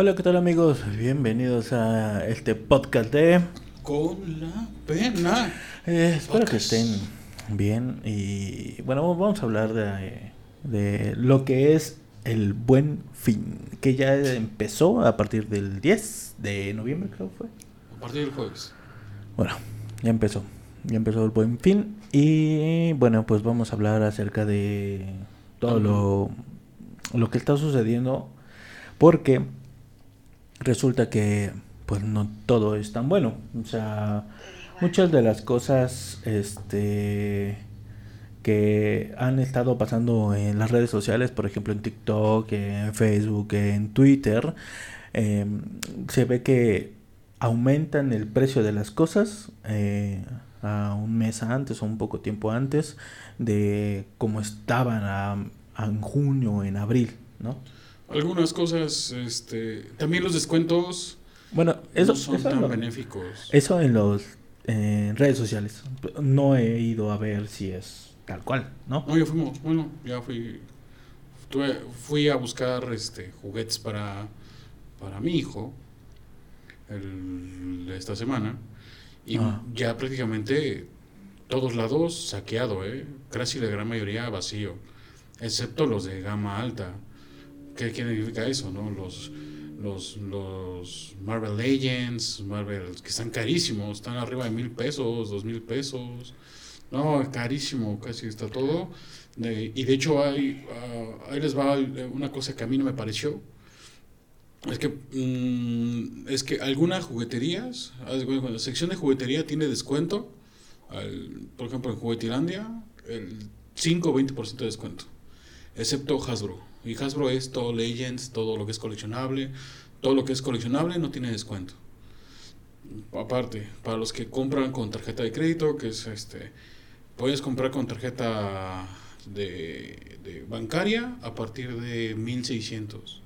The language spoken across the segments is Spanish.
Hola, ¿qué tal amigos? Bienvenidos a este podcast de... Con la pena. Eh, espero que estén bien y bueno, vamos a hablar de, de lo que es el buen fin, que ya empezó a partir del 10 de noviembre, creo fue. A partir del jueves. Bueno, ya empezó, ya empezó el buen fin y bueno, pues vamos a hablar acerca de todo lo, lo que está sucediendo porque resulta que pues no todo es tan bueno, o sea, muchas de las cosas este que han estado pasando en las redes sociales, por ejemplo en TikTok, en Facebook, en Twitter, eh, se ve que aumentan el precio de las cosas eh, a un mes antes o un poco tiempo antes de como estaban a, en junio, en abril, ¿no? Algunas cosas, este, también los descuentos Bueno, eso, no son eso, tan lo- benéficos. eso en los en redes sociales. No he ido a ver si es tal cual, ¿no? No, ya fuimos, bueno, ya fui, tuve- fui a buscar este juguetes para, para mi hijo el- esta semana y Ah. ya prácticamente todos lados saqueado, ¿eh? casi la gran mayoría vacío, excepto los de gama alta. ¿Qué, qué significa eso? no? Los, los, los Marvel Legends, Marvel, que están carísimos, están arriba de mil pesos, dos mil pesos. No, carísimo, casi está todo. De- y de hecho, hay, ah, ahí les va una cosa que a mí no me pareció. Es que, mm, es que algunas jugueterías, la sección de juguetería tiene descuento. al- por ejemplo, en Juguetilandia, el 5 o 20% de descuento. Excepto Hasbro. Y Hasbro es todo Legends, todo lo que es coleccionable. Todo lo que es coleccionable no tiene descuento. Aparte, para los que compran con tarjeta de crédito, que es este, puedes comprar con tarjeta de, bancaria a partir de 1600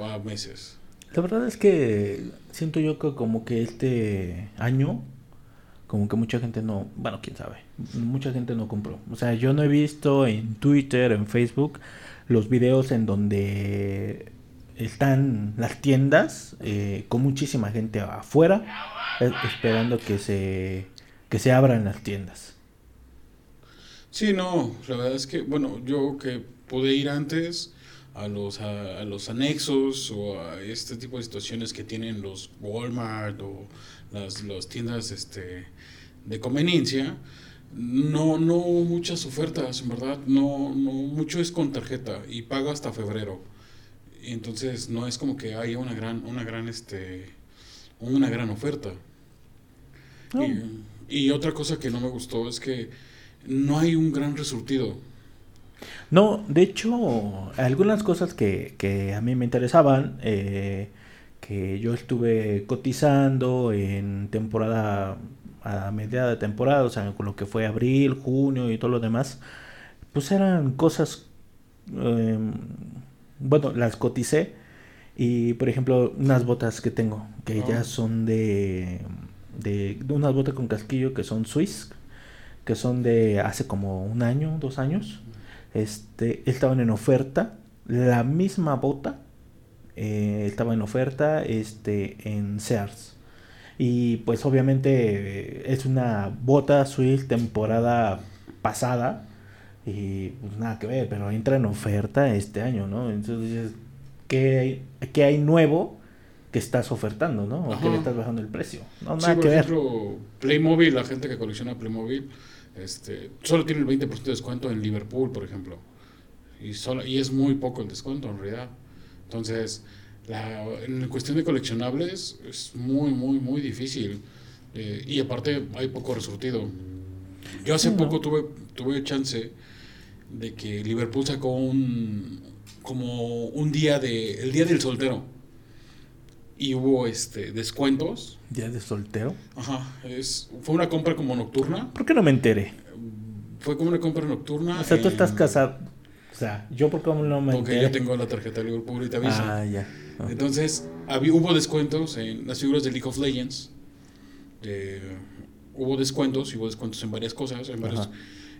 a meses. La verdad es que siento yo que como que este año, como que mucha gente no, bueno, quién sabe, mucha gente no compró. O sea, yo no he visto en Twitter, en Facebook, los videos en donde están las tiendas eh, con muchísima gente afuera eh, esperando que se, que se abran las tiendas. Sí, no, la verdad es que, bueno, yo que pude ir antes a los, a, a los anexos o a este tipo de situaciones que tienen los Walmart o las, las tiendas este, de conveniencia, no, no muchas ofertas, en verdad, no, no, mucho es con tarjeta y paga hasta febrero. Y entonces no es como que haya una gran, una gran, este, una gran oferta. Y, y otra cosa que no me gustó es que no hay un gran resurtido. No, de hecho, algunas cosas que, que a mí me interesaban, eh, que yo estuve cotizando en temporada, a mediada de temporada, o sea, con lo que fue abril, junio y todo lo demás, pues eran cosas, eh, bueno, las coticé y, por ejemplo, unas botas que tengo, que Ah. ya son de, de, de unas botas con casquillo que son Swiss, que son de hace como un año, dos años este, estaban en oferta. La misma bota eh, estaba en oferta este, en Sears. Y pues obviamente eh, es una bota Swiss temporada pasada. Y pues nada que ver, pero entra en oferta este año, ¿no? Entonces ¿qué hay, qué hay nuevo que estás ofertando, ¿no? O que Ajá. le estás bajando el precio. No, Sí, nada por que ver. ejemplo, Playmobil, la gente que colecciona Playmobil, este, solo tiene el 20% de descuento en Liverpool, por ejemplo. Y, solo, y es muy poco el descuento en realidad. Entonces, la, en cuestión de coleccionables es muy, muy, muy difícil. Eh, y aparte hay poco resurtido. Yo hace poco tuve, tuve chance de que Liverpool sacó un como un día de el día del soltero y hubo este descuentos Día de soltero. Ajá, es, fue una compra como nocturna. ¿Por qué no me enteré? Fue como una compra nocturna. O sea, tú en- estás casado. O sea, yo por cómo no me Porque enteré. yo tengo la tarjeta de Liverpool y te aviso. Ah, ya. Entonces, había, hubo descuentos en las figuras de League of Legends. De- hubo descuentos, hubo descuentos en varias cosas. En varios, Ajá.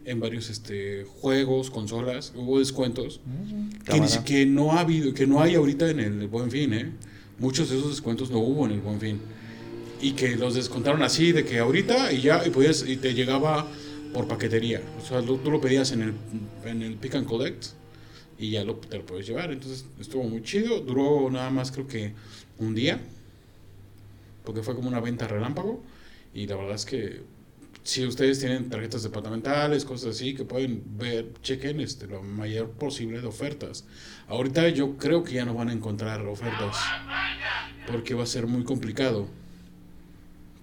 en varios este, juegos, consolas, hubo descuentos Mm, ni que no ha habido, que no hay ahorita en el Buen Fin, ¿eh? Muchos de esos descuentos no hubo en el Buen Fin. Y que los descontaron así, de que ahorita y ya, y, podías, y te llegaba por paquetería. O sea, lo- tú lo pedías en el, en el Pick and Collect y ya lo, te lo puedes llevar. Entonces estuvo muy chido. Duró nada más creo que un día, porque fue como una venta relámpago. Y la verdad es que si ustedes tienen tarjetas departamentales, cosas así, que pueden ver, chequen este, lo mayor posible de ofertas. Ahorita yo creo que ya no van a encontrar ofertas, porque va a ser muy complicado.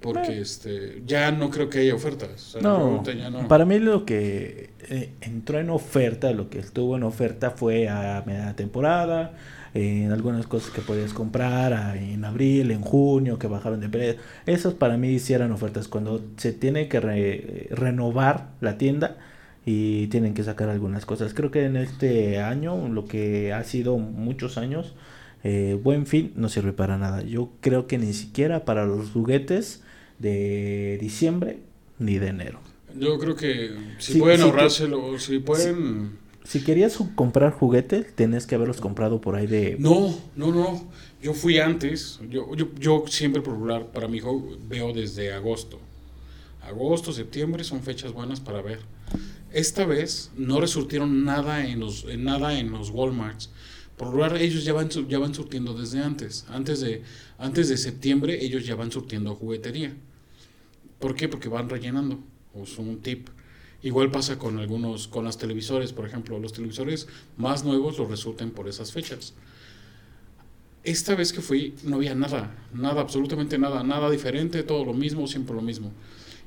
Porque este, ya no creo que haya ofertas. O sea, No, ahorita ya no. para mí lo que eh, entró en oferta, lo que estuvo en oferta fue a media temporada, en algunas cosas que podías comprar a- en abril, en junio, que bajaron de precio. Esas para mí sí eran ofertas cuando se tiene que re- renovar la tienda y tienen que sacar algunas cosas. Creo que en este año, lo que ha sido muchos años, eh, Buen Fin no sirve para nada. Yo creo que ni siquiera para los juguetes de diciembre ni de enero. Yo creo que si pueden sí, ahorrárselo, si pueden... Si querías ju- comprar juguetes, tenés que haberlos comprado por ahí de... No, no, no. Yo fui antes. Yo, yo, yo siempre por regular para mi hijo veo desde agosto. Agosto, septiembre son fechas buenas para ver. Esta vez no resurtieron nada en los, en nada en los Walmarts. Por regular ellos ya van, ya van surtiendo desde antes. Antes de, antes de septiembre ellos ya van surtiendo juguetería. ¿Por qué? Porque van rellenando. Es un tip. Igual pasa con algunos, con los televisores, por ejemplo. Los televisores más nuevos los resurten por esas fechas. Esta vez que fui no había nada, nada, absolutamente nada, nada diferente, todo lo mismo, siempre lo mismo.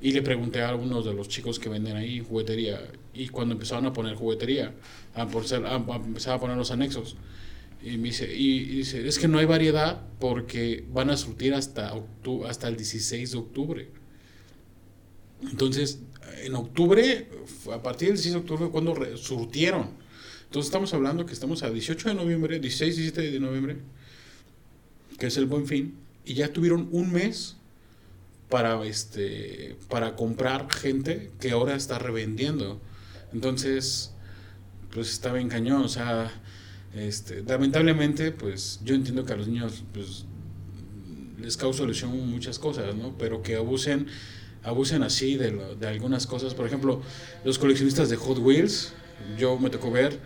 Y le pregunté a algunos de los chicos que venden ahí juguetería. Y cuando empezaron a poner juguetería, a, a- a empezar a poner los anexos. Y me dice, y, y dice, es que no hay variedad porque van a surtir hasta, hasta el 16 de octubre. Entonces, en octubre, a partir del 16 de octubre, cuando surtieron. Entonces estamos hablando que estamos a 18 de noviembre, 16, 17 de noviembre, que es el buen fin, y ya tuvieron un mes para, este, para comprar gente que ahora está revendiendo. Entonces, pues está bien cañón, o sea, este, lamentablemente, pues yo entiendo que a los niños, pues les causa ilusión muchas cosas, ¿no? Pero que abusen, abusen así de, lo- de algunas cosas. Por ejemplo, los coleccionistas de Hot Wheels, yo me tocó ver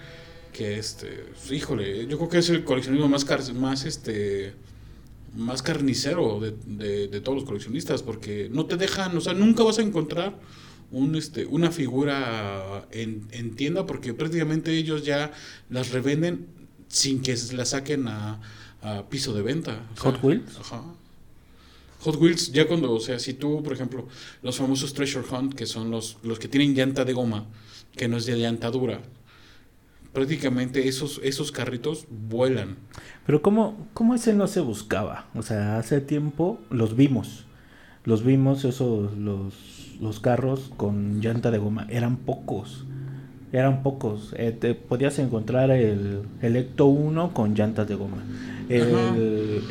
que, este, híjole, yo creo que es el coleccionismo más, car- más, este, más carnicero de, de, de todos los coleccionistas, porque no te dejan, o sea, nunca vas a encontrar un, este, una figura en, en tienda, porque prácticamente ellos ya las revenden sin que la saquen a, a piso de venta. O sea, Hot Wheels. Ajá. Hot Wheels, ya cuando, o sea, si tú, por ejemplo, los famosos Treasure Hunt, que son los, los que tienen llanta de goma, que no es de llanta dura, prácticamente esos, esos carritos vuelan. Pero ¿cómo, ¿cómo ese no se buscaba? O sea, hace tiempo los vimos. Los vimos, esos, los, los carros con llanta de goma. Eran pocos. Eran pocos. Eh, te podías encontrar el, el Ecto 1 con llantas de goma. El,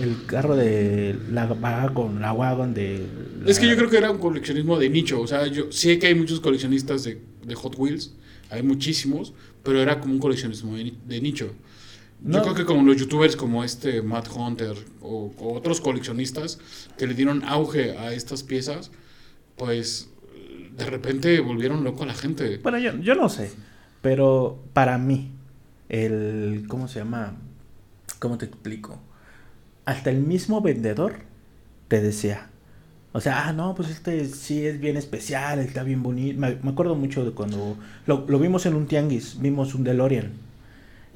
el carro de la wagon, la wagon de... Es que la- yo creo que era un coleccionismo de nicho, o sea, yo sé que hay muchos coleccionistas de, de Hot Wheels, hay muchísimos, pero era como un coleccionismo de, ni- de nicho. Yo No. creo que como los youtubers como este Matt Hunter o, o otros coleccionistas que le dieron auge a estas piezas, pues de repente volvieron loco a la gente. Bueno, yo, yo no sé, pero para mí, el, ¿cómo se llama? ¿Cómo te explico? Hasta el mismo vendedor te decía, o sea, ah, no, pues este sí es bien especial, está bien bonito. Me, me acuerdo mucho de cuando lo, lo vimos en un tianguis, vimos un DeLorean.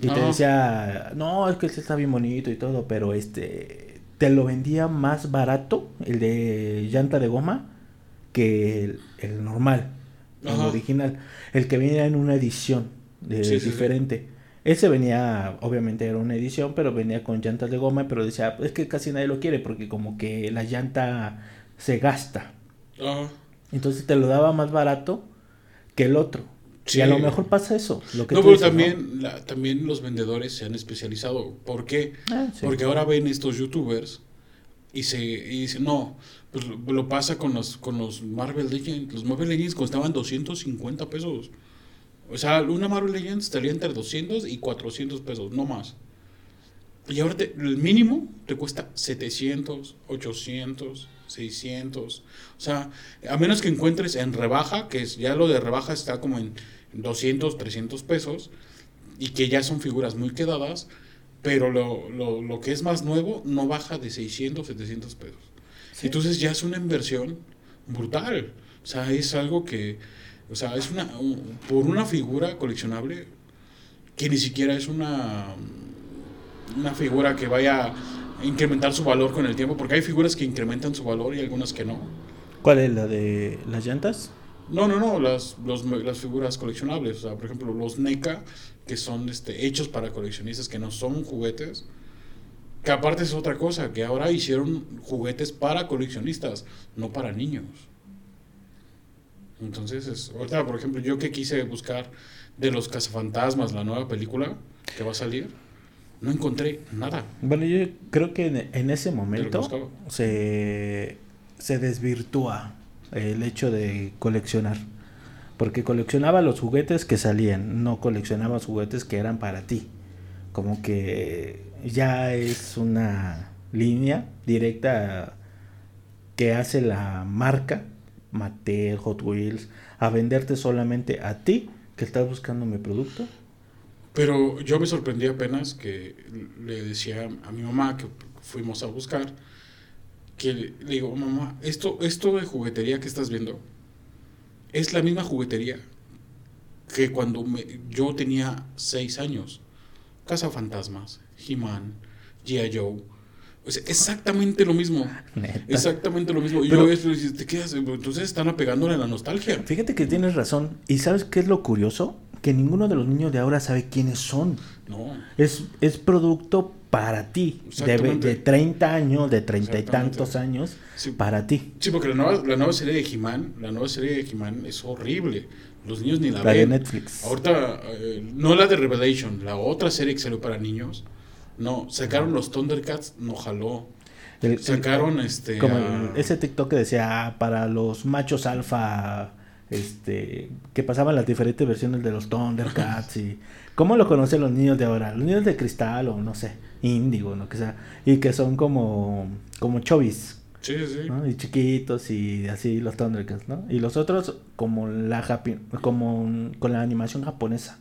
Y te Ajá. decía, no, es que este está bien bonito y todo, pero este, te lo vendía más barato, el de llanta de goma, que el, el normal, el original. El que venía en una edición de, Sí, sí, sí. diferente. Ese venía, obviamente era una edición, pero venía con llantas de goma, pero decía, es que casi nadie lo quiere porque como que la llanta se gasta. Ajá. Entonces te lo daba más barato que el otro. Sí. Y a lo mejor pasa eso. Lo que No, tú pero dices, también, la- también los vendedores se han especializado. ¿Por qué? Ah, sí. Porque ahora ven estos youtubers y se y dicen, no, pues lo, pasa con los, con los Marvel Legends. Los Marvel Legends costaban 250 pesos. O sea, una Marvel Legends estaría entre 200 y 400 pesos, no más. Y ahora el mínimo te cuesta 700, 800, 600. O sea, a menos que encuentres en rebaja, que es, ya lo de rebaja está como en 200, 300 pesos, y que ya son figuras muy quedadas, pero lo, lo, lo que es más nuevo no baja de 600, 700 pesos. Sí. Entonces ya es una inversión brutal. O sea, es algo que, o sea, es una, un- por una figura coleccionable que ni siquiera es una, una figura que vaya a incrementar su valor con el tiempo, porque hay figuras que incrementan su valor y algunas que no. ¿Cuál es la de las llantas? No, no, no, las, los- las figuras coleccionables, o sea, por ejemplo, los NECA, que son este, hechos para coleccionistas, que no son juguetes, que aparte es otra cosa, que ahora hicieron juguetes para coleccionistas, no para niños. Entonces, es, ahorita, por ejemplo, yo que quise buscar de los cazafantasmas, la nueva película que va a salir, no encontré nada. Bueno, yo creo que en, en ese momento se, se desvirtúa el hecho de coleccionar. Porque coleccionaba los juguetes que salían, no coleccionaba los juguetes que eran para ti. Como que ya es una línea directa que hace la marca, Mattel, Hot Wheels, a venderte solamente a ti que estás buscando mi producto. Pero yo me sorprendí apenas que le decía a mi mamá que fuimos a buscar, que le digo, mamá, esto, esto de juguetería que estás viendo es la misma juguetería que cuando me- yo tenía seis años. Casa Fantasmas, He-Man, G.I. Joe. O sea, exactamente lo mismo. Neta. Exactamente lo mismo. Y Pero- yo te quedas, entonces están apegándole a la nostalgia. Fíjate que tienes razón. ¿Y sabes qué es lo curioso? Que ninguno de los niños de ahora sabe quiénes son. No. Es, es producto para ti. De, de 30 años, de treinta y Exactamente. tantos años, Sí. para ti. Sí, porque la nueva, la nueva serie de He-Man, la nueva serie de He-Man es horrible. Los niños ni la, La de ven. Netflix. Ahorita, eh, no la de Revelation, la otra serie que salió para niños. No, sacaron los Thundercats, no jaló. El- el- Sacaron este. como a- el- ese TikTok que decía "Ah, para los machos alfa, este, que pasaban las diferentes versiones de los Thundercats y cómo lo conocen los niños de ahora, los niños de cristal o no sé, índigo, no que sea, y que son como como chovis. Sí, sí. Y chiquitos y así los Thundercats, ¿no? Y los otros como la japi- como con la animación japonesa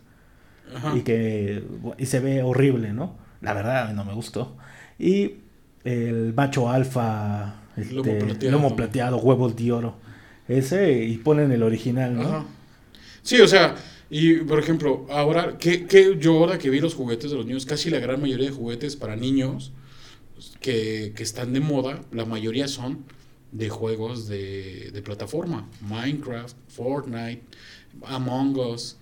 Ajá. y que y se ve horrible, ¿no? La verdad a mí no me gustó. Y el macho alfa, este, Lomo plateado. lomo plateado, huevos de oro. Ese y ponen el original, ¿no? Ajá. Sí, o sea, y por ejemplo, ahora, que, que yo ahora que vi los juguetes de los niños, casi la gran mayoría de juguetes para niños que, que están de moda, la mayoría son de juegos de, de plataforma. Minecraft, Fortnite, Among Us,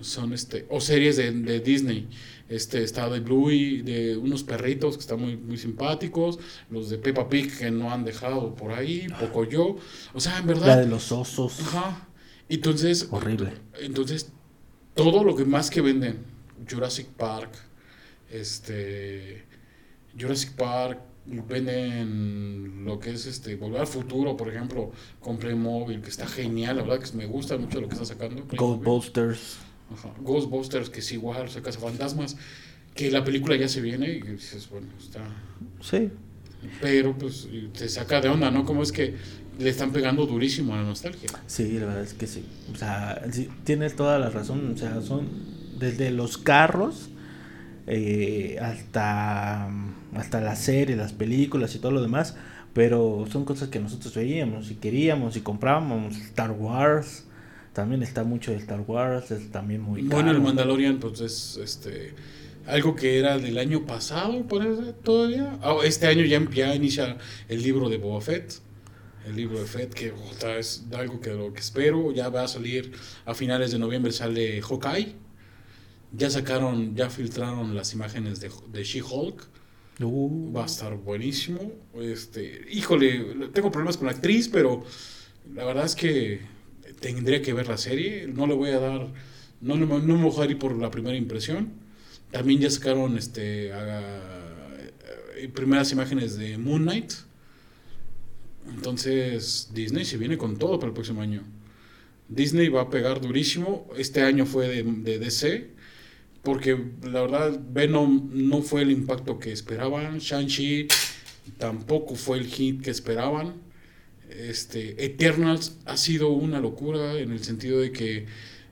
son este, o series de, de Disney. Este está de Bluey, de unos perritos que están muy, muy simpáticos, los de Peppa Pig que no han dejado por ahí, poco yo. O sea, en verdad. La de los osos. Ajá. Entonces, Horrible. entonces todo lo que más que venden, Jurassic Park, este Jurassic Park, venden lo que es este Volver al Futuro, por ejemplo, con Playmobil, que está genial, la verdad que me gusta mucho lo que está sacando. Playmobil. Ghostbusters. Ajá. Ghostbusters, que es igual, o sea, Fantasmas, que la película ya se viene y dices, bueno, está Sí. pero pues te saca de onda, ¿no? Como es que le están pegando durísimo a la nostalgia. Sí, la verdad es que sí. O sea, sí, tienes toda la razón. O sea, son desde los carros eh, hasta, hasta las series, las películas y todo lo demás. Pero son cosas que nosotros veíamos y queríamos y comprábamos. Star Wars. También está mucho de Star Wars. Es también muy Bueno, el caro. Mandalorian, pues es este algo que era del año pasado, parece, todavía. Ah, este año ya, ya inicia el libro de Boba Fett. El libro de Fett, que otra es algo que lo que espero. Ya va a salir a finales de noviembre, sale Hawkeye. Ya sacaron, ya filtraron las imágenes de, de She-Hulk. Uh, Va a estar buenísimo. Este, híjole, tengo problemas con la actriz, pero la verdad es que tendría que ver la serie. No le voy a dar, no, le- no me voy a ir por la primera impresión. También ya sacaron este a- eh, primeras imágenes de Moon Knight. Entonces Disney se viene con todo para el próximo año. Disney va a pegar durísimo. Este año fue de, de DC. Porque la verdad, Venom no fue el impacto que esperaban. Shang-Chi tampoco fue el hit que esperaban. Este, Eternals ha sido una locura en el sentido de que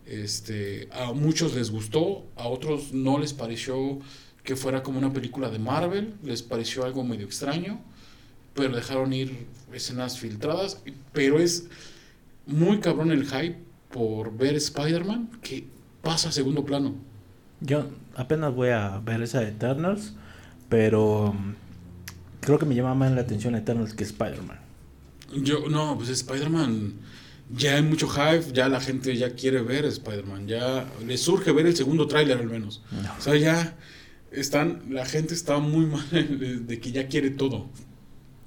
este, a muchos les gustó, a otros no les pareció que fuera como una película de Marvel, les pareció algo medio extraño, pero dejaron ir escenas filtradas, pero es muy cabrón el hype por ver Spider-Man que pasa a segundo plano. Yo apenas voy a ver esa de Eternals, pero um, creo que me llama más la atención Eternals que Spider-Man. Yo, no, pues Spider-Man, ya hay mucho hype, ya la gente ya quiere ver Spider-Man, ya le surge ver el segundo tráiler al menos. No. O sea, ya están, la gente está muy mal de, de que ya quiere todo.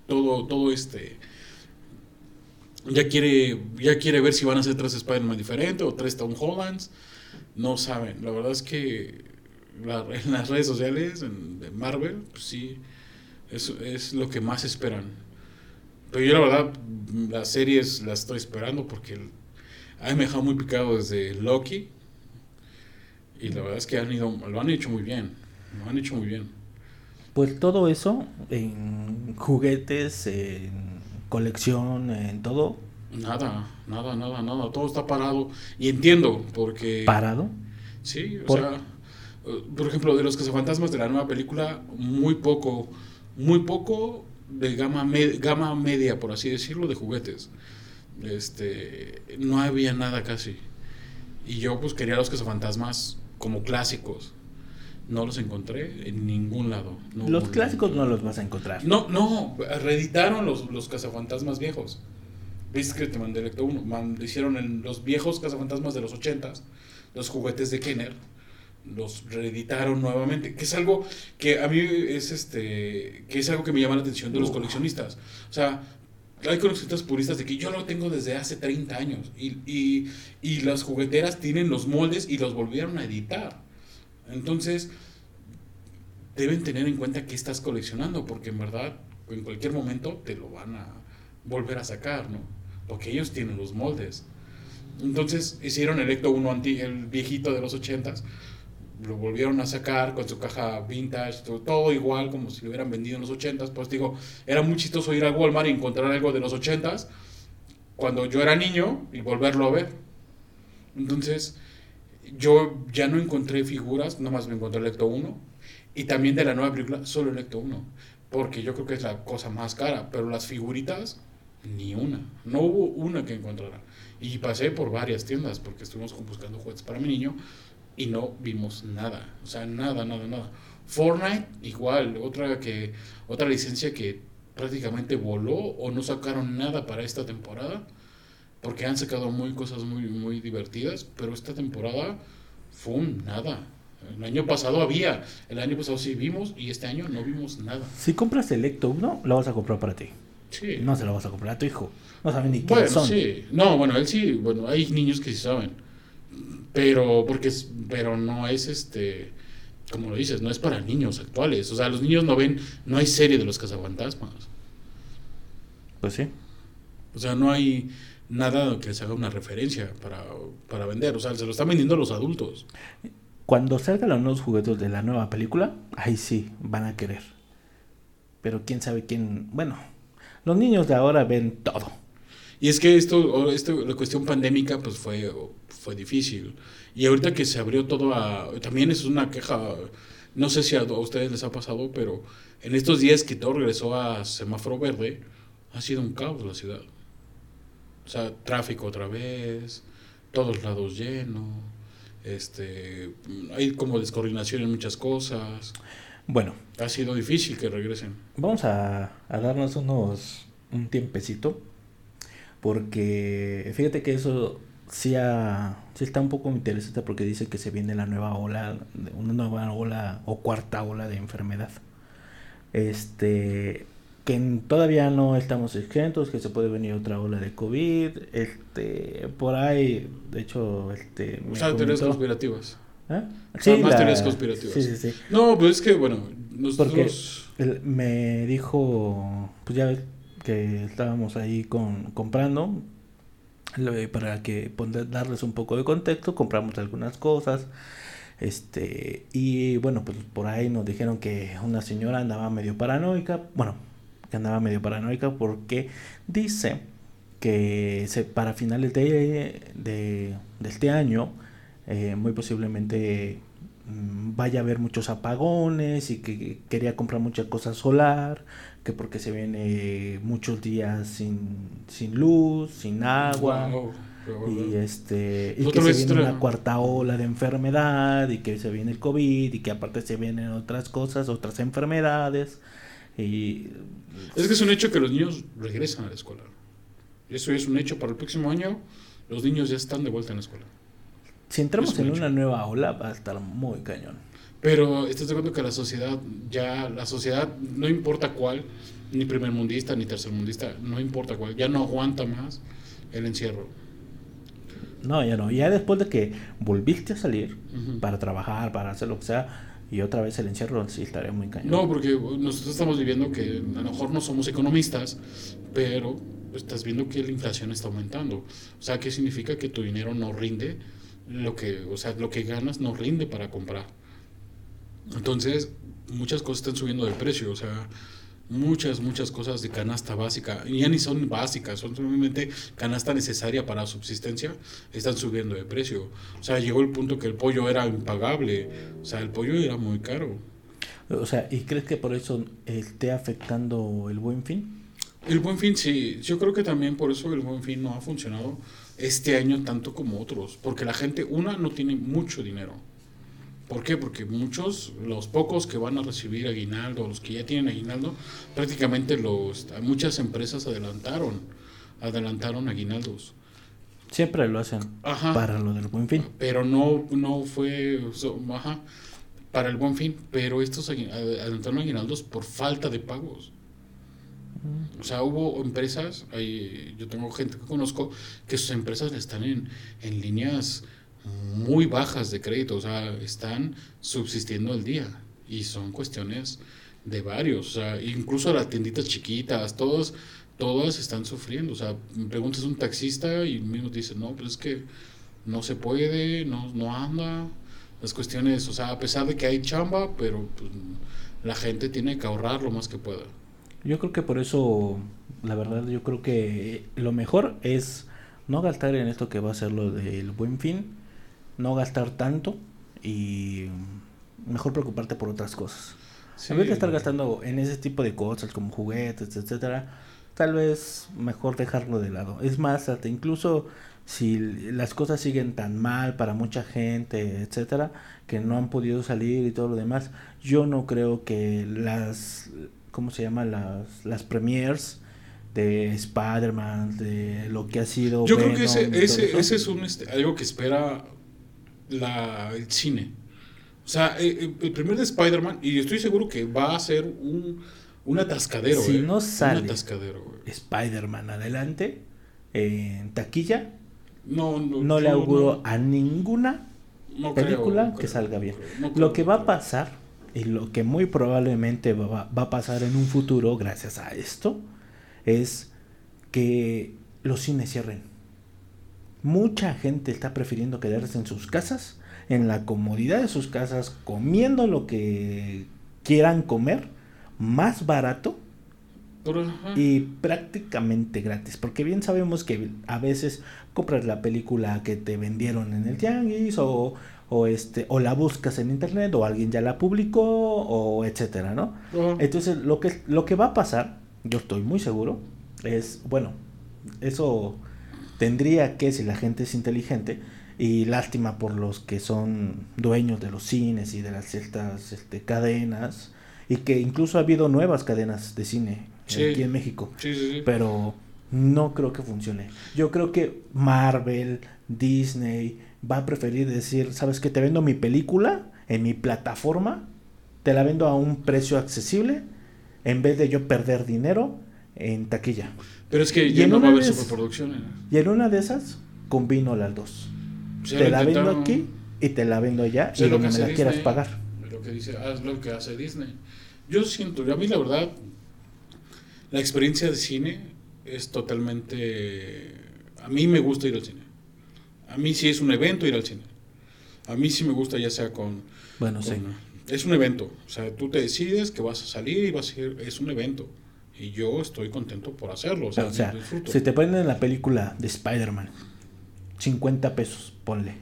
Todo, todo este. Ya quiere, ya quiere ver si van a hacer tres Spider-Man diferentes o tres Tom Hollands. No saben. La verdad es que la- en las redes sociales en- de Marvel, pues sí, es, es lo que más esperan. Pero yo la verdad, las series las estoy esperando porque a mí me dejado muy picado desde Loki. Y la verdad es que han ido, lo han hecho muy bien. Lo han hecho muy bien. Pues todo eso en juguetes, en colección, en todo Nada, nada, nada, nada. Todo está parado. Y entiendo, porque. parado. Sí, o Por- sea. eh, Por ejemplo, de los cazafantasmas de la nueva película, muy poco, muy poco de gama, me- gama media, por así decirlo, de juguetes. Este, no había nada casi. Y yo pues quería los cazafantasmas como clásicos. No los encontré en ningún lado. No Los clásicos no los vas a encontrar. No, no, reeditaron los, los cazafantasmas viejos. Viste que te mandé el 1. Man- hicieron en los viejos cazafantasmas de los 80s, los juguetes de Kenner, los reeditaron nuevamente. Que es algo que a mí es este. que es algo que me llama la atención de los coleccionistas. O sea, hay coleccionistas puristas de que yo lo tengo desde hace 30 años. Y, y, y las jugueteras tienen los moldes y los volvieron a editar. Entonces, deben tener en cuenta que estás coleccionando, porque en verdad, en cualquier momento te lo van a volver a sacar, ¿no? Porque ellos tienen los moldes. Entonces, hicieron el Ecto 1 anti, el viejito de los 80s, lo volvieron a sacar con su caja vintage, todo, todo igual como si lo hubieran vendido en los 80s. Pues digo, era muy chistoso ir al Walmart y encontrar algo de los 80s cuando yo era niño y volverlo a ver. Entonces, yo ya no encontré figuras, nomás me encontré el Ecto 1 y también de la nueva película solo el Ecto 1, porque yo creo que es la cosa más cara, pero las figuritas ni una, no hubo una que encontrara. Y pasé por varias tiendas porque estuvimos buscando juguetes para mi niño y no vimos nada, o sea, nada, nada, nada. Fortnite igual, otra que otra licencia que prácticamente voló o no sacaron nada para esta temporada porque han sacado muy cosas muy muy divertidas, pero esta temporada fue un nada. El año pasado había, el año pasado sí vimos y este año no vimos nada. Si compras el Ecto 1, lo vas a comprar para ti. Sí. No se lo vas a comprar a tu hijo. No saben ni bueno, quiénes son. sí. No, bueno, él sí, bueno, hay niños que sí saben. Pero porque es, pero no es este como lo dices, no es para niños actuales. O sea, los niños no ven, no hay serie de los cazafantasmas. Pues sí. O sea, no hay nada que les haga una referencia para, para vender. O sea, se lo están vendiendo los adultos. Cuando salgan los nuevos juguetes de la nueva película, ahí sí, van a querer. Pero quién sabe quién. Bueno, los niños de ahora ven todo. Y es que esto, esto, la cuestión pandémica, pues fue, fue difícil. Y ahorita que se abrió todo a... También es una queja, no sé si a, a ustedes les ha pasado, pero en estos días que todo regresó a semáforo verde, ha sido un caos la ciudad. O sea, tráfico otra vez, todos lados llenos, este, hay como descoordinación en muchas cosas. Bueno, Ha sido difícil que regresen. vamos a, a darnos unos. un tiempecito. Porque fíjate que eso sí, ha- sí está un poco interesante porque dice que se viene la nueva ola, una nueva ola o cuarta ola de enfermedad. Este, que todavía no estamos exentos, que se puede venir otra ola de COVID, este, por ahí, de hecho, este, O teorías conspirativas. ¿Eh? más teorías conspirativas. Sí, sí, sí. No, pues es que, bueno, Porque nosotros... él me dijo, pues ya ves que estábamos ahí con, comprando Lo- Para que darles un poco de contexto, compramos algunas cosas. Este, y bueno, pues por ahí nos dijeron que una señora andaba medio paranoica. Bueno, que andaba medio paranoica porque dice que se, para finales de, de, este año, eh, muy posiblemente vaya a haber muchos apagones y que quería comprar mucha cosa solar, que porque se viene muchos días sin, sin luz, sin agua. Wow, Y este y que se viene una cuarta ola de enfermedad y que se viene el COVID y que aparte se vienen otras cosas, otras enfermedades y Es que es un hecho que los niños regresan a la escuela. Eso es un hecho para el próximo año. Los niños ya están de vuelta en la escuela. Si entramos Es en hecho. una nueva ola va a estar muy cañón. Pero estás de acuerdo que la sociedad, ya la sociedad, no importa cuál, ni primermundista ni tercermundista, no importa cuál, ya no aguanta más el encierro. No, ya no. Ya después de que volviste a salir Ujú. para trabajar, para hacer lo que sea y otra vez el encierro sí estaría muy cañón. No, porque nosotros estamos viviendo que a lo mejor no somos economistas, pero estás viendo que la inflación está aumentando. O sea, ¿qué significa que tu dinero no rinde? Lo que, o sea, lo que ganas no rinde para comprar. Entonces, muchas cosas están subiendo de precio, o sea, muchas, muchas cosas de canasta básica, ya ni son básicas, son simplemente canasta necesaria para subsistencia, están subiendo de precio. O sea, llegó el punto que el pollo era impagable, o sea, el pollo era muy caro. O sea, ¿y crees que por eso esté afectando el buen fin? El buen fin, sí, yo creo que también por eso el buen fin no ha funcionado este año tanto como otros, porque la gente, una, no tiene mucho dinero. ¿Por qué? Porque muchos, los pocos que van a recibir aguinaldo, los que ya tienen aguinaldo, prácticamente los, muchas empresas adelantaron, adelantaron aguinaldos. Siempre lo hacen Ajá. para lo del buen fin. Pero no, no fue, so- ajá, para el buen fin, pero estos adelantaron aguinaldos por falta de pagos. O sea, hubo empresas, ahí, yo tengo gente que conozco, que sus empresas están en, en líneas muy bajas de crédito, o sea, están subsistiendo al día. Y son cuestiones de varios, o sea, incluso las tienditas chiquitas, todos, todas están sufriendo. O sea, preguntas a un taxista y mismo dice, no, pues es que no se puede, no, no anda. Las cuestiones, o sea, a pesar de que hay chamba, pero pues, la gente tiene que ahorrar lo más que pueda. Yo creo que por eso, la verdad, yo creo que lo mejor es no gastar en esto que va a ser lo del buen fin, no gastar tanto y mejor preocuparte por otras cosas. En vez de estar gastando en ese tipo de cosas como juguetes, etcétera, tal vez mejor dejarlo de lado. Es más, hasta incluso si las cosas siguen tan mal para mucha gente, etcétera, que no han podido salir y todo lo demás, yo no creo que las ¿cómo se llama? las las premiers de Spider-Man, de lo que ha sido Yo creo que ese, ese, ese es un, este, algo que espera la, el cine. O sea, eh, eh, el primer de Spider-Man, y estoy seguro que va a ser un, un atascadero. Si eh, no sale. Un atascadero, güey. Spider-Man adelante en taquilla, No, no, no le auguro no- a ninguna creo, película que creo, salga bien. Lo que va a pasar y lo que muy probablemente va, va a pasar en un futuro gracias a esto es que los cines cierren. Mucha gente está prefiriendo quedarse en sus casas, en la comodidad de sus casas, comiendo lo que quieran comer, más barato y prácticamente gratis, porque bien sabemos que a veces compras la película que te vendieron en el tianguis o, o este o la buscas en internet o alguien ya la publicó o etcétera, ¿no? Entonces lo que lo que va a pasar, yo estoy muy seguro, es bueno, eso tendría que si la gente es inteligente y lástima por los que son dueños de los cines y de las ciertas este, cadenas y que incluso ha habido nuevas cadenas de cine Sí. aquí en México, Sí, sí, sí. pero no creo que funcione. Yo creo que Marvel, Disney va a preferir decir, ¿sabes qué? Te vendo mi película en mi plataforma, te la vendo a un precio accesible en vez de yo perder dinero en taquilla. Pero es que ya no va a haber superproducciones. Y en una de esas combino las dos. Te la vendo aquí y te la vendo allá Sí, y lo que me la quieras pagar. Lo que dice, haz lo que hace Disney. Yo siento, a mí la verdad, la experiencia de cine es totalmente A mí me gusta ir al cine. A mí sí es un evento ir al cine. A mí sí me gusta ya sea con... Bueno, con- sí. Es un evento. O sea, tú te decides que vas a salir y vas a ir... Es un evento. Y yo estoy contento por hacerlo. O sea, O si te ponen la película de Spider-Man, 50 pesos, ponle.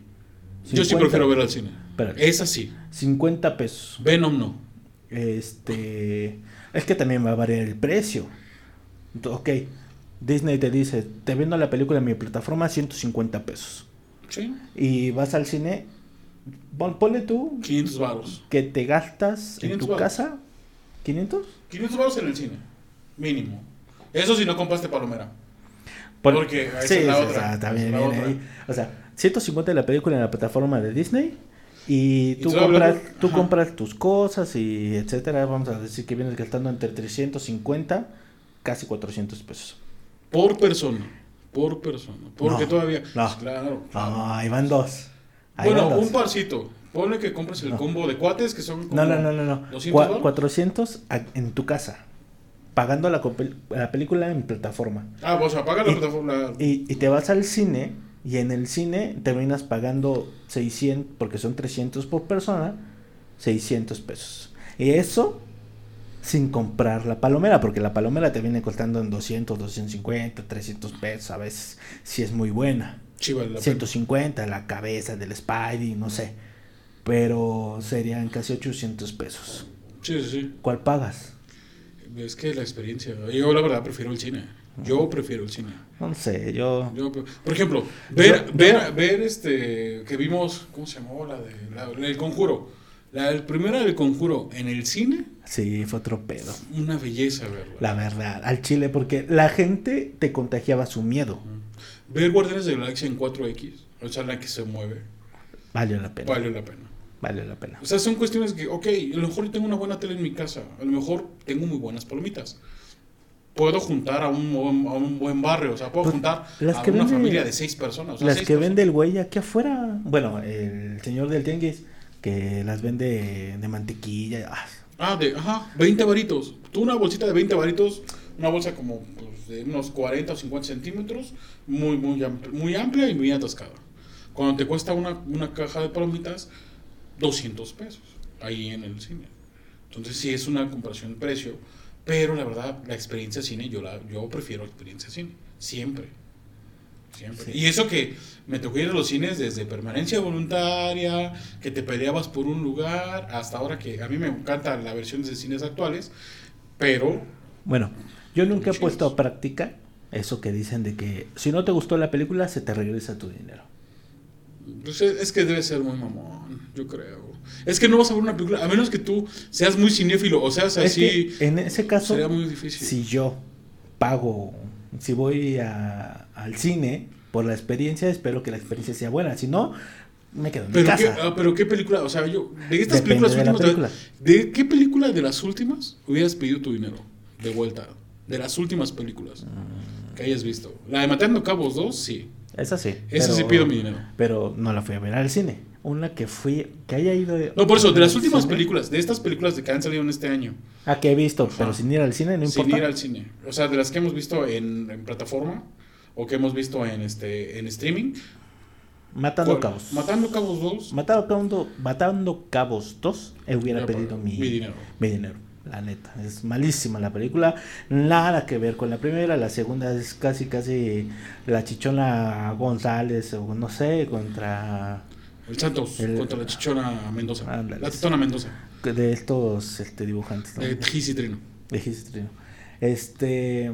Yo sí 50 prefiero ver al cine. Espérate. Es así. 50 pesos. Venom no. Este. Es que también va a variar el precio. Ok. Disney te dice: Te vendo la película en mi plataforma 150 pesos. Sí. Y vas al cine. pon- Ponle tú 500 baros. que te gastas en 500 tu casa. ¿500? 500 baros en el cine. Mínimo. Eso si no compraste palomera. Por- Porque esa sí, es la sí, otra. o sea, también La viene otra. ahí. O sea, 150 de la película en la plataforma de Disney. Y tú compras, hablando- tú compras tus cosas y etcétera. Vamos a decir que vienes gastando entre 350, casi 400 pesos. Por persona. Por persona. Porque No, todavía. no. Claro. claro. No, ahí van dos. Ahí Bueno, van dos. un parcito. Ponle que compres el No. combo de cuates que son como No, no, no, no. no. 200 Cua- varos. 400 a- en tu casa. Pagando la, la película en plataforma. Ah, pues apaga la Y- plataforma. Y, y te vas al cine y en el cine terminas pagando 600, porque son 300 por persona, 600 pesos. Y eso sin comprar la palomera, porque la palomera te viene costando en 200, 250, 300 pesos a veces, si es muy buena. Sí, vale la pena. 150 la cabeza del Spidey, no sé. Pero serían casi 800 pesos. Sí, sí, sí. ¿Cuál pagas? Es que la experiencia. Yo la verdad prefiero el cine. Yo prefiero el cine. No sé, yo... Yo, por ejemplo, ver, Yo- ver, yo- ver este que vimos, ¿cómo se llamó? La de la, del conjuro. La primera del conjuro en el cine, Sí, fue otro pedo. una belleza verla. La verdad, al chile, porque la gente te contagiaba su miedo. Ver Guardianes de la Galaxia en 4X, o sea, la que se mueve, Valió la pena. vale la pena. Valió la pena. O sea, son cuestiones que, ok, a lo mejor yo tengo una buena tele en mi casa, a lo mejor tengo muy buenas palomitas. Puedo juntar a un, a un buen barrio, o sea, puedo Pues, juntar las a que una vende- familia de seis personas. o sea, Las seis que personas. vende el güey aquí afuera. Bueno, el señor del tianguis que las vende de mantequilla. ah, Ah, de, ajá, 20 varitos. Tú una bolsita de 20 varitos, una bolsa como pues, de unos 40 o 50 centímetros, muy, muy, amplia, muy amplia y muy atascada. Cuando te cuesta una, una caja de palomitas, 200 pesos, ahí en el cine. Entonces sí es una comparación precio, pero la verdad, la experiencia cine, yo, la, yo prefiero experiencia cine, siempre. Siempre. Y eso que me tocó ir a los cines desde permanencia voluntaria, que te peleabas por un lugar, hasta ahora que a mí me encanta la versión de cines actuales, pero Bueno, yo nunca he puesto a práctica eso que dicen de que si no te gustó la película, se te regresa tu dinero. pues, es es que debe ser muy mamón, yo creo. Es que no vas a ver una película, a menos que tú seas muy cinéfilo, o seas Es así, que en ese caso, sería muy difícil. si yo pago, si voy a- al cine por la experiencia, espero que la experiencia sea buena. Si no, me quedo en mi Pero qué, casa. ah, pero qué película, o sea, yo, de estas Depende películas de últimas, película. ¿de qué película de las últimas hubieras pedido tu dinero de vuelta? De las últimas películas Mm. que hayas visto. La de Matando Cabos 2, sí. Esa sí. Esa sí pido mi dinero. Pero no la fui a ver al cine. Una que fui, que haya ido. No, por eso, de las últimas cine. películas, de estas películas de que han salido en este año, Ah, que he visto, pero sin ir al cine, no sin importa. ir al cine. O sea, de las que hemos visto en, en plataforma o que hemos visto en este en streaming. Matando ¿cuál? cabos. Matando Cabos 2. Matando, cabos, matando cabos 2, eh, hubiera Ya, pedido mi, mi dinero. mi dinero. La neta, es malísima la película. Nada que ver con la primera. La segunda es casi, casi la chichona González, o no sé, contra El Santos El- contra la Chichona Mendoza. La Titona Mendoza. de estos este, dibujantes. ¿no? De Gis y Trino. De History. Este.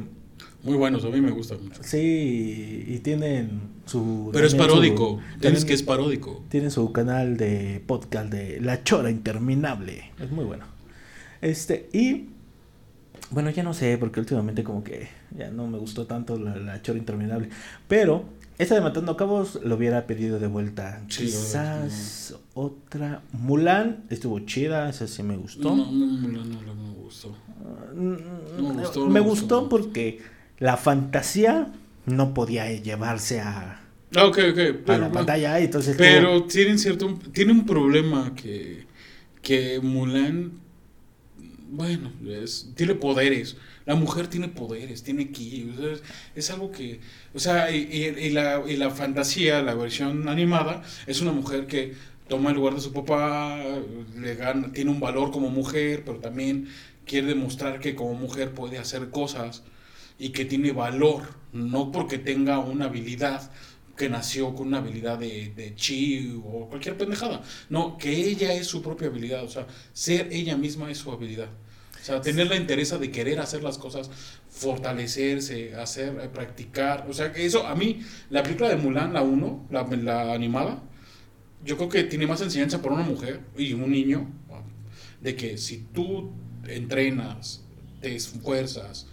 Muy buenos, a mí me gusta mucho. Sí, y tienen su. Pero es su- paródico. Tienes que es paródico. Tienen su canal de podcast de La Chora Interminable. Es muy bueno. Este, y. Bueno, ya no sé, porque últimamente como que ya no me gustó tanto la, la Chora Interminable. Pero esa de Matando Cabos lo hubiera pedido de vuelta. Quizás otra. Mulan estuvo chida, esa sí me gustó. No, no, no, no, no me gustó. Mm, No me gustó, me gustó porque la fantasía no podía llevarse a, Ah, ok, ok. a Pero, la pantalla, entonces pero tienen cierto. Tiene un problema que. Que Mulan. bueno, es, tiene poderes. La mujer tiene poderes, tiene ki. o es, algo que. O sea, y la, y la fantasía, la versión animada, es una mujer que toma el lugar de su papá, le gana, tiene un valor como mujer, pero también quiere demostrar que como mujer puede hacer cosas y que tiene valor, no porque tenga una habilidad que nació con una habilidad de, de chi o cualquier pendejada. No, que ella es su propia habilidad, o sea, ser ella misma es su habilidad. Sea, tener la interés de querer hacer las cosas, fortalecerse, hacer, eh, practicar. O sea, que eso a mí, la película de Mulan, la 1, la, la animada, yo creo que tiene más enseñanza para una mujer y un niño de que si tú entrenas, te esfuerzas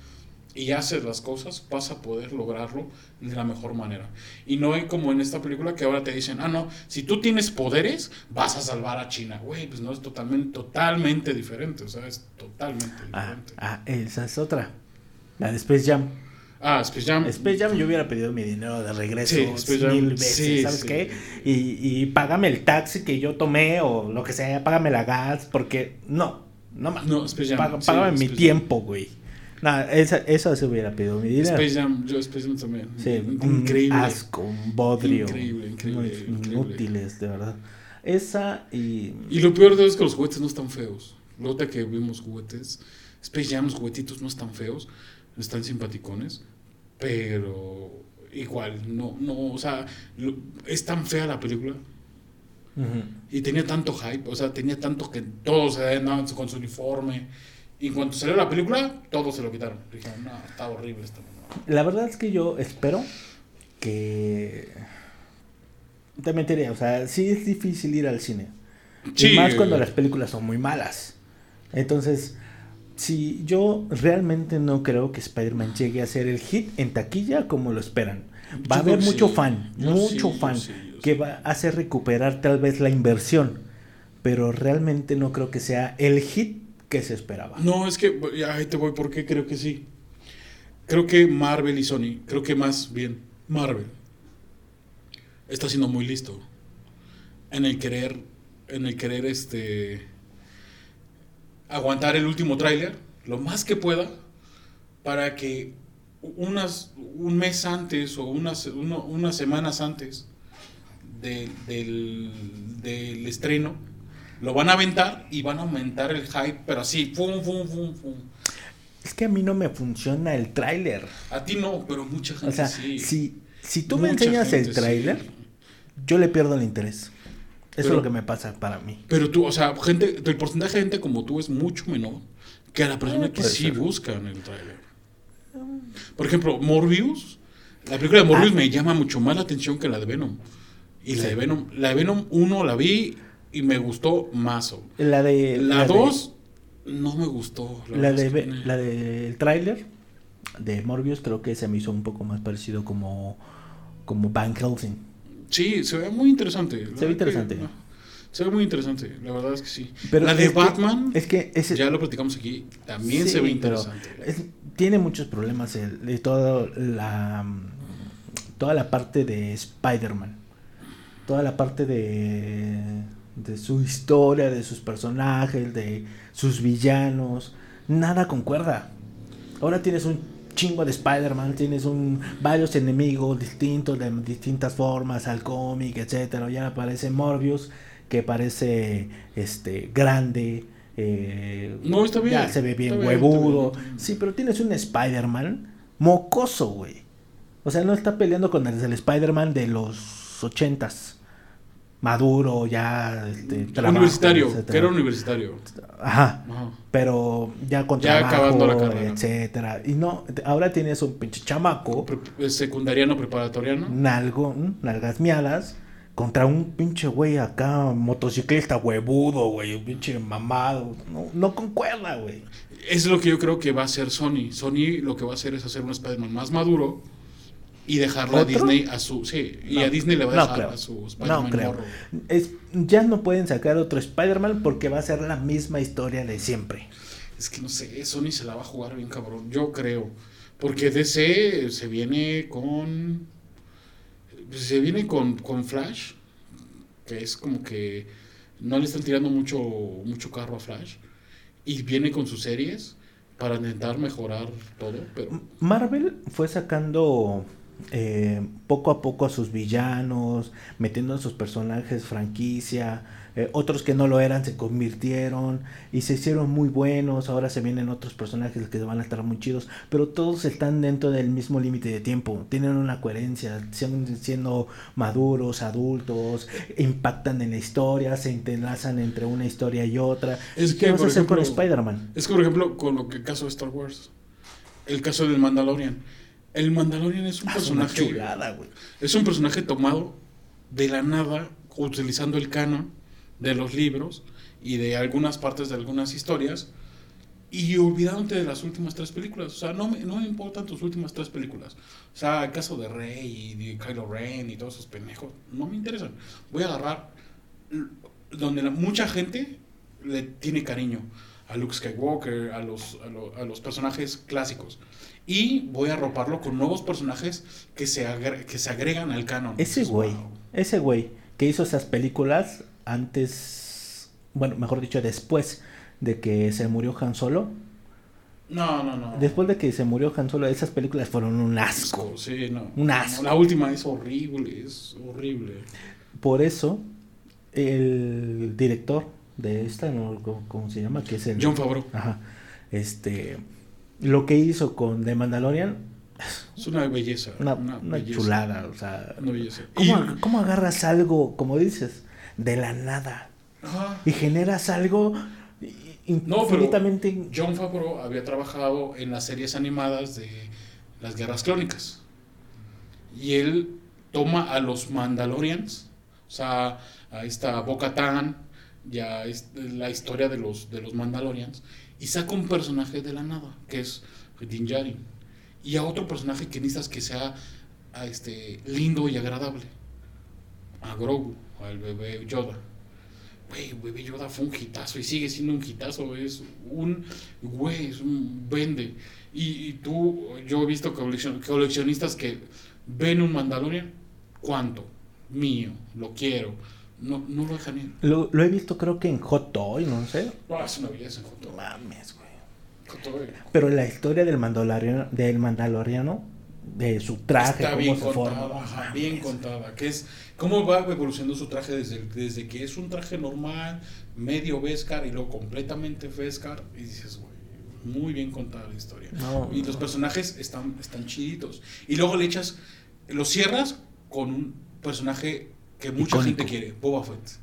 y haces las cosas, vas a poder lograrlo de la mejor manera. Y no hay como en esta película que ahora te dicen, ah, no, si tú tienes poderes, vas a salvar a China. Güey, pues no es totalmente, totalmente diferente, o sea, es totalmente Ah, diferente. ah, esa es otra. La de Space Jam. Ah, Space Jam. Space Jam yo hubiera pedido mi dinero de regreso Sí, mil veces, sí, ¿sabes sí. qué? Y, y págame el taxi que yo tomé o lo que sea, págame la gas, porque no, no más. No, Space Jam, págame mi Space tiempo, güey. Nada, esa, eso se hubiera pedido mi dinero. Space Jam, yo Space Jam también. Sí, un increíble. asco, un bodrio. Increíble, increíble, increíble. Inútiles, de verdad. Esa y... Y lo peor de todo es que los juguetes no están feos. Luego que vimos juguetes, Space Jam, los juguetitos no están feos, están simpaticones, pero igual, no, no, o sea, lo- es tan fea la película y tenía tanto hype, o sea, tenía tanto que todos andaban con su uniforme. Y cuando salió la película, todos se lo quitaron. Dijeron, no, está horrible esta mamada". La verdad es que yo espero que... Te metería, o sea, sí es difícil ir al cine. Sí, y más cuando las películas son muy malas. Entonces, si yo realmente no creo que Spider-Man llegue a ser el hit en taquilla como lo esperan. Va a Yo haber mucho sí. fan, Yo mucho sí, fan, que va a hacer recuperar tal vez la inversión. Pero realmente no creo que sea el hit que se esperaba. No, es que ahí te voy porque creo que sí. Creo que Marvel y Sony, creo que más bien Marvel está siendo muy listo en el querer en el querer este aguantar el último tráiler lo más que pueda para que unas un mes antes o unas unas semanas antes de- del, del estreno lo van a aventar y van a aumentar el hype, pero así, pum, pum, pum, pum. Es que a mí no me funciona el tráiler. A ti no, pero mucha gente O sea, sí. si, si tú me enseñas el sí. tráiler, yo le pierdo el interés. Eso Pero- es lo que me pasa para mí. Pero tú, o sea, gente, el porcentaje de gente como tú es mucho menor que a la persona Ah, que sí ser. buscan el tráiler. Por ejemplo, Morbius, la película de Morbius Ah. me llama mucho más la atención que la de Venom. Y la de Venom, la de Venom 1 la vi y me gustó más. o- La de La de- 2 no me gustó. La de que- la del tráiler de Morbius creo que se me hizo un poco más parecido como como Van Helsing. Sí, se ve muy interesante. Se ve que, interesante. no, se ve muy interesante, la verdad es que sí. Pero la de que- Batman, es que ese ya lo platicamos aquí, también Sí, se ve interesante. es- tiene muchos problemas el, de toda la toda la parte de Spider-Man. Toda la parte de de su historia, de sus personajes, de sus villanos, nada concuerda. Ahora tienes un chingo de Spider-Man, tienes un varios enemigos distintos de distintas formas al cómic, etcétera. Ya aparece Morbius que parece este grande, eh, No, está bien, ya se ve bien está bien, huevudo. está bien. Sí, pero tienes un Spider-Man mocoso, güey. O sea, no está peleando con el, el Spider-Man de los ochentas. Maduro, ya este, trabajo, universitario, etcétera. que era universitario. Ajá. Ajá. Pero ya con Ya trabajo, acabando la carrera. etcétera. Y no, ahora tienes un pinche chamaco, Pre- eh, secundariano, preparatoriano. nalgo, nalgas miadas, contra un pinche güey acá, motociclista huevudo, güey, un pinche mamado. No, no concuerda, güey. Es lo que yo creo que va a hacer Sony. Sony lo que va a hacer es hacer un Spider-Man más maduro y dejarle a. Disney a su... Sí, y a Disney le va a dejar a su Spider-Man No creo. Es, ya no pueden sacar otro Spider-Man porque va a ser la misma historia de siempre. Es que no sé, Sony se la va a jugar bien cabrón, yo creo. Porque DC se viene con... Se viene con, con Flash, que es como que no le están tirando mucho, mucho carro a Flash. y viene con sus series para intentar mejorar todo, pero Marvel fue sacando eh, poco a poco a sus villanos, metiendo en sus personajes franquicia, eh, otros que no lo eran se convirtieron y se hicieron muy buenos, ahora se vienen otros personajes que van a estar muy chidos, pero todos están dentro del mismo límite de tiempo, tienen una coherencia, siguen siendo maduros, adultos, impactan en la historia, se entrelazan entre una historia y otra. Es ¿Qué que, vas a hacer con Spider-Man? Es que, por ejemplo, con lo que caso de Star Wars, el caso del Mandalorian. El Mandalorian es un Ah, es personaje. chulada, güey. Es un personaje tomado de la nada, utilizando el canon de los libros y de algunas partes de algunas historias, y olvidándote de las últimas tres películas. O sea, no me, no me importan tus últimas tres películas. O sea, el caso de Rey y de Kylo Ren y todos esos pendejos, no me interesan. Voy a agarrar donde la- mucha gente le tiene cariño a Luke Skywalker, a los, a, lo- a los personajes clásicos. Y voy a arroparlo con nuevos personajes que se, agre- que se agregan al canon. Ese güey, "Wow". ese güey que hizo esas películas antes, bueno, mejor dicho, después de que se murió Han Solo. No, no, no. Después de que se murió Han Solo, esas películas fueron un asco. Sí, no. Un asco. No, la última es horrible, es horrible. Por eso, el director de esta, no, ¿cómo, cómo se llama? Que es el... John Favreau. Ajá. Este, lo que hizo con The Mandalorian, Es una belleza. una, una una belleza, chulada, o sea... Una belleza. ¿Cómo, Y- cómo agarras algo, como dices, de la nada? Ajá. y generas algo i- No, pero infinitamente John Favreau había trabajado en las series animadas de las Guerras Clónicas. Y él toma a los Mandalorians, o sea, a esta Bo-Katan, ya es la historia de los, de los Mandalorians, y saca un personaje de la nada, que es Din Djarin. Y a otro personaje que necesitas que sea a este, lindo y agradable. A Grogu, al bebé Yoda. Güey, Baby Yoda fue un hitazo y sigue siendo un hitazo. Es un, güey, es un vende. Y, y tú, yo he visto coleccion- coleccionistas que ven un Mandalorian, ¿cuánto? Mío, lo quiero. No, no lo dejan ir. lo, lo he visto creo que en Hot Toy, no sé. No, es una belleza, Joto. Mames, güey. Joto, güey. Pero la historia del Mandaloriano, del Mandaloriano, de su traje, Está cómo bien se contada, forma. ajá, mames. bien contada. Que es, ¿Cómo va evolucionando su traje desde, desde que es un traje normal, medio Beskar y luego completamente Beskar? Y dices, güey, muy bien contada la historia. No, y los personajes están, están chiditos. Y luego le echas, lo cierras con un personaje que mucha Icónico. gente quiere, Boba Fett.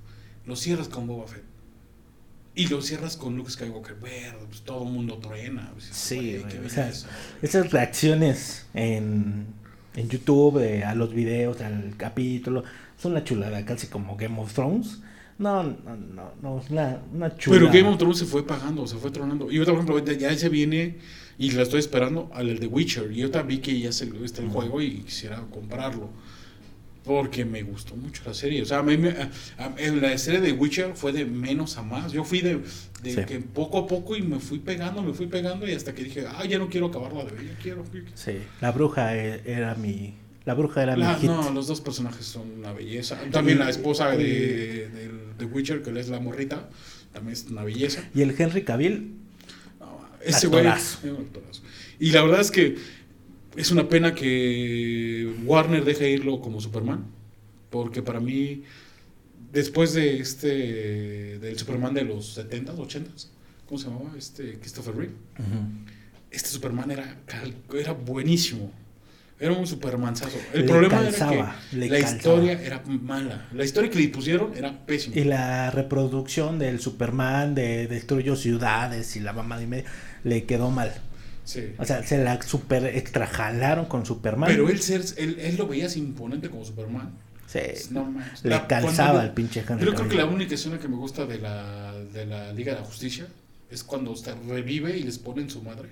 Lo cierras con Boba Fett. Y lo cierras con Luke Skywalker. Verde, pues todo el mundo truena. Pues, Sí, güey, o sea. Esas reacciones en, en YouTube eh, a los videos, al capítulo, son una chulada, casi como Game of Thrones. No, no, no, no, es una, una chulada. Pero Game of Thrones se fue pagando, se fue tronando. Y yo, por ejemplo, ya se viene y la estoy esperando al de Witcher. Y yo también vi que ya se, está el juego y quisiera comprarlo. Porque me gustó mucho la serie. O sea, a mí me- a- a- en la serie de Witcher fue de menos a más. Yo fui de, de Sí. que poco a poco y me fui pegando, me fui pegando y hasta que dije, ah, ya no quiero acabarla de ver, ya quiero. Sí, la bruja e- era mi... La bruja era La- mi hit. no, los dos personajes son una belleza. También la esposa de, de Witcher, que es la morrita, también es una belleza. Y el Henry Cavill, No, ese güey. Y la verdad es que es una pena que Warner deje irlo como Superman. Porque para mí, después de este. del Superman de los 70s, 80s, ¿cómo se llamaba? Este Christopher Reeve. Este Superman era, era buenísimo. Era un Supermanzazo. El Le problema calzaba, era que la calzaba. historia era mala. La historia que le pusieron era pésima. y la reproducción del Superman de destruyó ciudades y la mamá de medio, le quedó mal. Sí. O sea, se la super extrajalaron con Superman. Pero él, ser, él, él lo veías imponente como Superman. Sí. No le La- calzaba al pinche Henry Yo creo que la única escena que me gusta de la, de la Liga de la Justicia es cuando se revive y les ponen su madre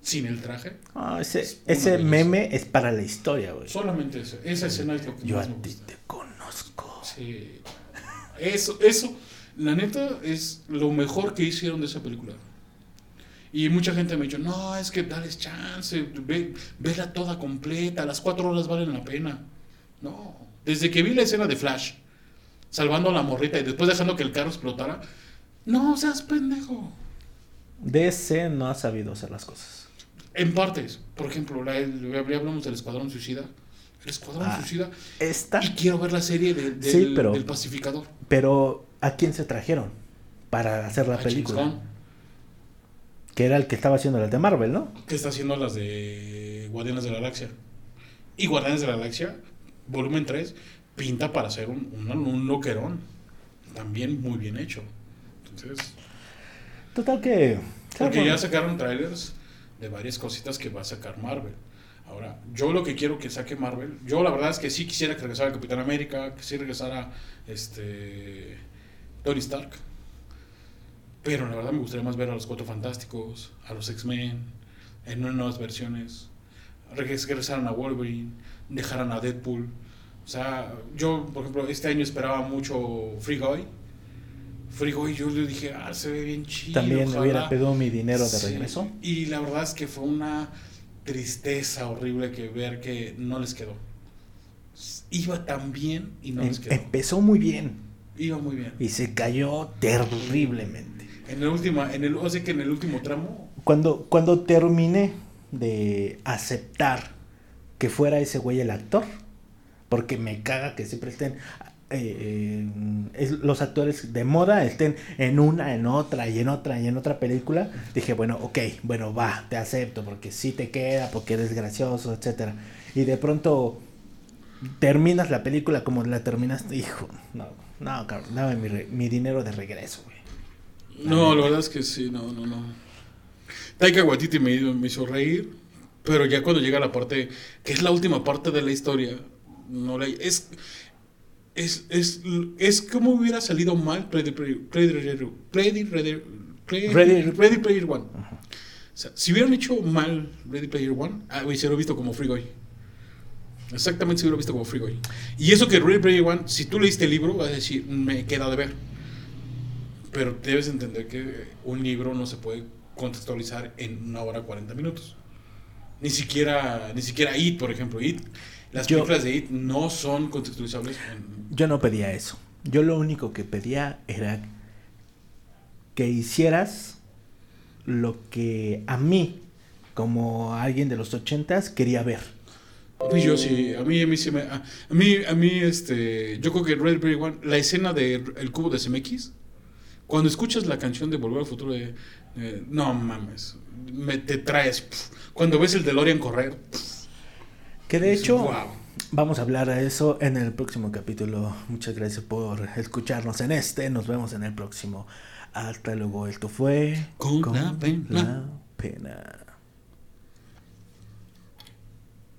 sin el traje. Ah, ese Es ese meme es para la historia, güey. Solamente eso. Esa escena es lo que Yo a más me ti gusta. te conozco. Sí. Eso, eso, la neta, es lo mejor que hicieron de esa película. Y mucha gente me ha dicho, no, es que dales chance, ve, vela toda completa, las cuatro horas valen la pena. No, desde que vi la escena de Flash, salvando a la morrita y después dejando que el carro explotara, no seas pendejo. DC no ha sabido hacer las cosas. En partes. Por ejemplo, la, hablamos del Escuadrón Suicida. El Escuadrón Ah, Suicida. Esta, Y quiero ver la serie de- del, Sí, pero- del pacificador. pero ¿a quién se trajeron para hacer la A película? Que era el que estaba haciendo las de Marvel, ¿no? que está haciendo las de Guardianes de la Galaxia. Y Guardianes de la Galaxia, volumen 3, pinta para ser un, un, un loquerón. También muy bien hecho. Entonces, Total que... porque bueno, ya sacaron trailers de varias cositas que va a sacar Marvel. Ahora, yo lo que quiero que saque Marvel, yo la verdad es que sí quisiera que regresara el Capitán América, que sí regresara este Tony Stark. Pero la verdad me gustaría más ver a los Cuatro Fantásticos, a los X-Men, en unas nuevas versiones. Regres- Regresaran a Wolverine, dejaran a Deadpool. O sea, yo, por ejemplo, este año esperaba mucho Free Guy. Free Guy, yo le dije, ah, se ve bien chido. también me ojalá". hubiera pedido mi dinero de Sí, regreso. Y la verdad es que fue una tristeza horrible que ver que no les quedó. Iba tan bien y no Em- les quedó. empezó muy bien Iba muy bien. y se cayó terriblemente. En el último, en el, o sea que en el último tramo, Cuando, cuando terminé de aceptar que fuera ese güey el actor, porque me caga que siempre estén eh, es- los actores de moda estén en una, en otra y en otra y en otra película, dije, bueno, ok, bueno, va, te acepto porque sí te queda, porque eres gracioso, etcétera. Y de pronto terminas la película como la terminaste, hijo, no, no, cabrón, dame mi, re- mi dinero de regreso, güey. No, la verdad es que sí, no, no, no. Taika Waititi me, me hizo reír, pero ya cuando llega la parte, que es la última parte de la historia, no la, es, es, es, es como hubiera salido mal Ready Player One. O sea, si hubieran hecho mal Ready Player One, ah, se lo visto como Free Guy. Exactamente se hubiera visto como Free Guy. Y eso que Ready Player One, si tú leíste el libro, vas a decir, me queda de ver. Pero debes entender que un libro no se puede contextualizar en una hora 40 minutos. Ni siquiera, ni siquiera It, por ejemplo. It, las Yo- películas de It no son contextualizables. en- Yo no pedía eso. Yo lo único que pedía era que hicieras lo que a mí, como alguien de los ochentas, quería ver. A mí yo sí, a mí, a mí sí me... A, a mí, a mí, este... Yo creo que Red One, la escena del el cubo de CMX, cuando escuchas la canción de Volver al Futuro de... no mames, me, te traes... Cuando ves el DeLorean correr... Que de hecho, wow. vamos a hablar de eso en el próximo capítulo. Muchas gracias por escucharnos en este. Nos vemos en el próximo. Hasta luego. Esto fue Con la pena. la pena.